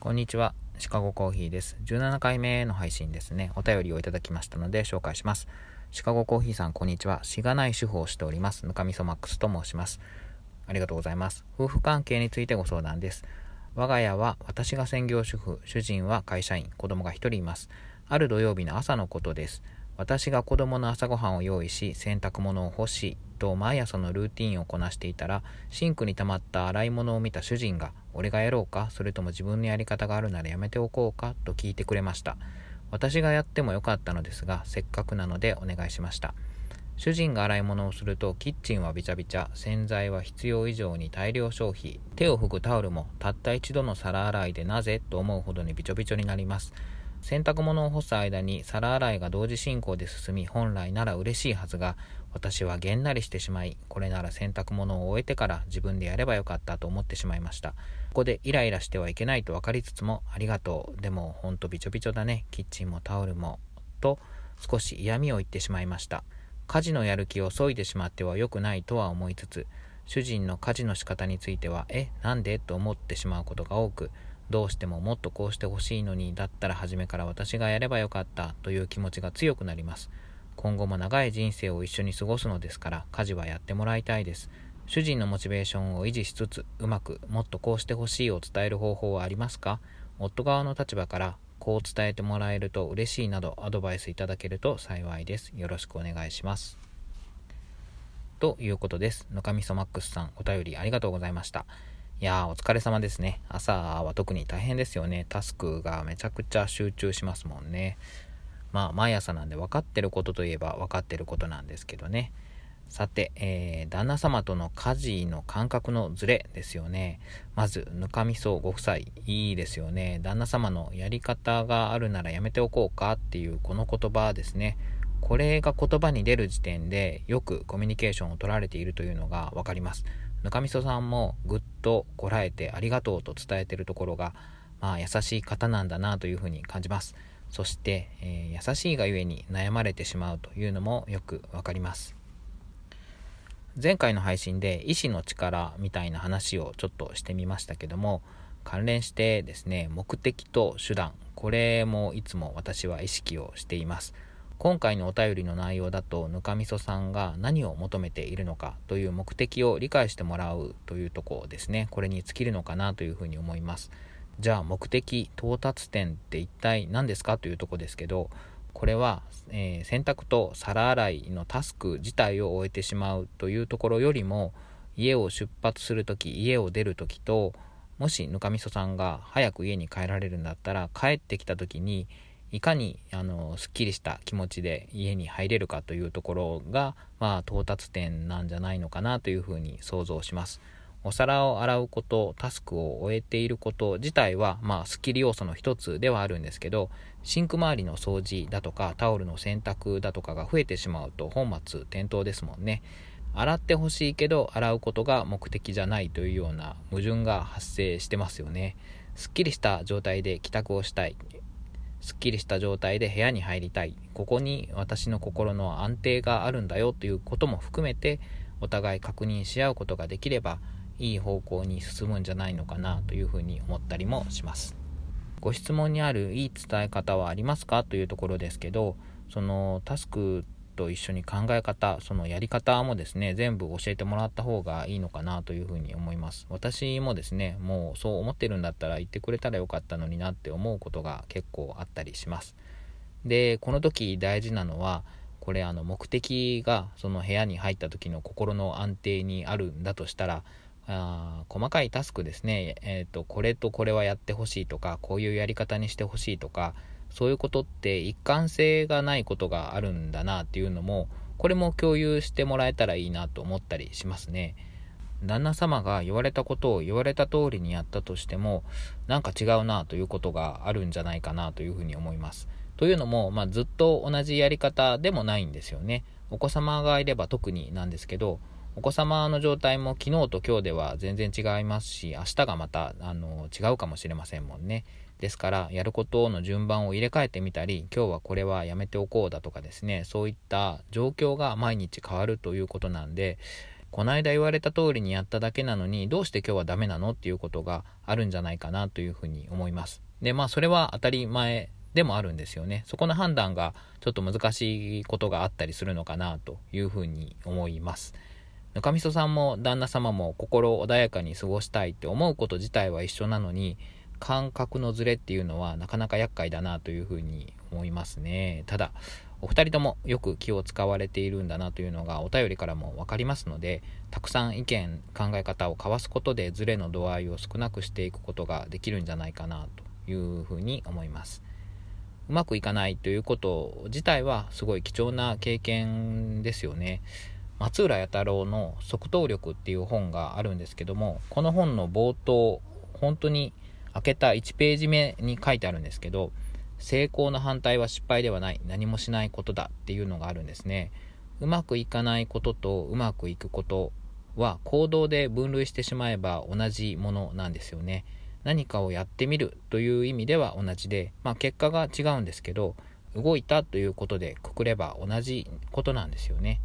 こんにちは。シカゴコーヒーです。17回目の配信ですね。お便りをいただきましたので紹介します。シカゴコーヒーさん、こんにちは。しがない主婦をしております。ぬかみそマックスと申します。ありがとうございます。夫婦関係についてご相談です。我が家は私が専業主婦、主人は会社員、子供が1人います。ある土曜日の朝のことです。私が子供の朝ごはんを用意し、洗濯物を干し、と毎朝のルーティンをこなしていたら、シンクに溜まった洗い物を見た主人が、俺がやろうか、それとも自分のやり方があるならやめておこうか、と聞いてくれました。私がやってもよかったのですが、せっかくなのでお願いしました。主人が洗い物をするとキッチンはびちゃびちゃ洗剤は必要以上に大量消費手を拭くタオルもたった一度の皿洗いでなぜ？と思うほどにびちょびちょになります洗濯物を干す間に皿洗いが同時進行で進み本来なら嬉しいはずが私はげんなりしてしまいこれなら洗濯物を終えてから自分でやればよかったと思ってしまいました。ここでイライラしてはいけないと分かりつつもありがとう。でもほんとびちょびちょだね。キッチンもタオルもと少し嫌味を言ってしまいました。家事のやる気を削いでしまっては良くないとは思いつつ主人の家事の仕方についてはえなんで？と思ってしまうことが多くどうしてももっとこうしてほしいのにだったら初めから私がやればよかったという気持ちが強くなります。今後も長い人生を一緒に過ごすのですから家事はやってもらいたいです。主人のモチベーションを維持しつつうまくもっとこうしてほしいを伝える方法はありますか？夫側の立場からこう伝えてもらえると嬉しいなどアドバイスいただけると幸いです。よろしくお願いします。ということです。のかみそマックスさん、お便りありがとうございました。いやー、お疲れ様ですね。朝は特に大変ですよね。タスクがめちゃくちゃ集中しますもんね。まあ、毎朝なんで分かってることといえば分かってることなんですけどね。さて、えー、旦那様との家事の感覚のズレですよね。まず、ぬかみそご夫妻、いいですよね。旦那様のやり方があるならやめておこうかっていうこの言葉ですね。これが言葉に出る時点でよくコミュニケーションを取られているというのが分かります。ぬかみそさんもぐっとこらえてありがとうと伝えてるところが、まあ、優しい方なんだなというふうに感じます。そして、えー、優しいがゆえに悩まれてしまうというのもよくわかります。前回の配信で意志の力みたいな話をちょっとしてみましたけども関連してですね目的と手段これもいつも私は意識をしています今回のお便りの内容だとぬかみそさんが何を求めているのかという目的を理解してもらうというところですね。これに尽きるのかなというふうに思います。じゃあ目的到達点って一体何ですかというとこですけどこれは、えー、洗濯と皿洗いのタスク自体を終えてしまうというところよりも家を出発する時家を出る時ともしぬかみそさんが早く家に帰られるんだったら帰ってきた時にいかにあのすっきりした気持ちで家に入れるかというところが、まあ、到達点なんじゃないのかなというふうに想像します。お皿を洗うこと、タスクを終えていること自体は、まあ、スッキリ要素の一つではあるんですけど、シンク周りの掃除だとか、タオルの洗濯だとかが増えてしまうと本末転倒ですもんね。洗ってほしいけど、洗うことが目的じゃないというような矛盾が発生してますよね。すっきりした状態で帰宅をしたい。すっきりした状態で部屋に入りたい。ここに私の心の安定があるんだよということも含めてお互い確認し合うことができればいい方向に進むんじゃないのかなというふうに思ったりもします。ご質問にあるいい伝え方はありますか？というところですけどそのタスクと一緒に考え方そのやり方もですね全部教えてもらった方がいいのかなというふうに思います。私もですねもうそう思ってるんだったら言ってくれたらよかったのになって思うことが結構あったりします。でこの時大事なのはこれあの目的がその部屋に入った時の心の安定にあるんだとしたらあ細かいタスクですね、えーとこれとこれはやってほしいとかこういうやり方にしてほしいとかそういうことって一貫性がないことがあるんだなっていうのもこれも共有してもらえたらいいなと思ったりしますね。旦那様が言われたことを言われた通りにやったとしてもなんか違うなということがあるんじゃないかなというふうに思います。というのも、まあ、ずっと同じやり方でもないんですよね。お子様がいれば特になんですけどお子様の状態も昨日と今日では全然違いますし明日がまたあの違うかもしれませんもんね。ですからやることの順番を入れ替えてみたり今日はこれはやめておこうだとかですねそういった状況が毎日変わるということなんでこの間言われた通りにやっただけなのにどうして今日はダメなのっていうことがあるんじゃないかなというふうに思います。でまあそれは当たり前でもあるんですよね。そこの判断がちょっと難しいことがあったりするのかなというふうに思います。ぬかみそさんも旦那様も心穏やかに過ごしたいって思うこと自体は一緒なのに感覚のズレっていうのはなかなか厄介だなというふうに思いますね。ただお二人ともよく気を使われているんだなというのがお便りからも分かりますのでたくさん意見考え方を交わすことでズレの度合いを少なくしていくことができるんじゃないかなというふうに思います。うまくいかないということ自体はすごい貴重な経験ですよね。松浦弥太郎の「即答力」っていう本があるんですけどもこの本の冒頭本当に開けた1ページ目に書いてあるんですけど成功の反対は失敗ではない何もしないことだっていうのがあるんですね。うまくいかないこととうまくいくことは行動で分類してしまえば同じものなんですよね。何かをやってみるという意味では同じで、まあ、結果が違うんですけど動いたということでくくれば同じことなんですよね。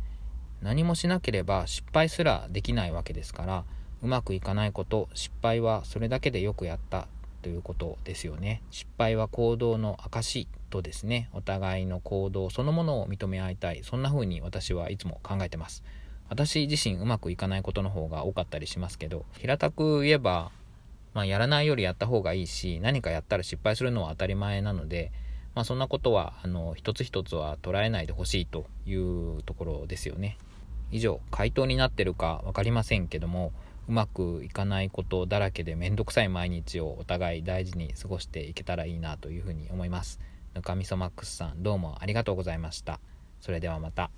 何もしなければ失敗すらできないわけですからうまくいかないこと失敗はそれだけでよくやったということですよね。失敗は行動の証とですね。お互いの行動そのものを認め合いたい。そんな風に私はいつも考えてます。私自身うまくいかないことの方が多かったりしますけど平たく言えばまあ、やらないよりやった方がいいし何かやったら失敗するのは当たり前なので、まあ、そんなことはあの一つ一つは捉えないでほしいというところですよね。以上回答になってるか分かりませんけどもうまくいかないことだらけでめんどくさい毎日をお互い大事に過ごしていけたらいいなというふうに思いますぬかみそマックスさんどうもありがとうございましたそれではまた。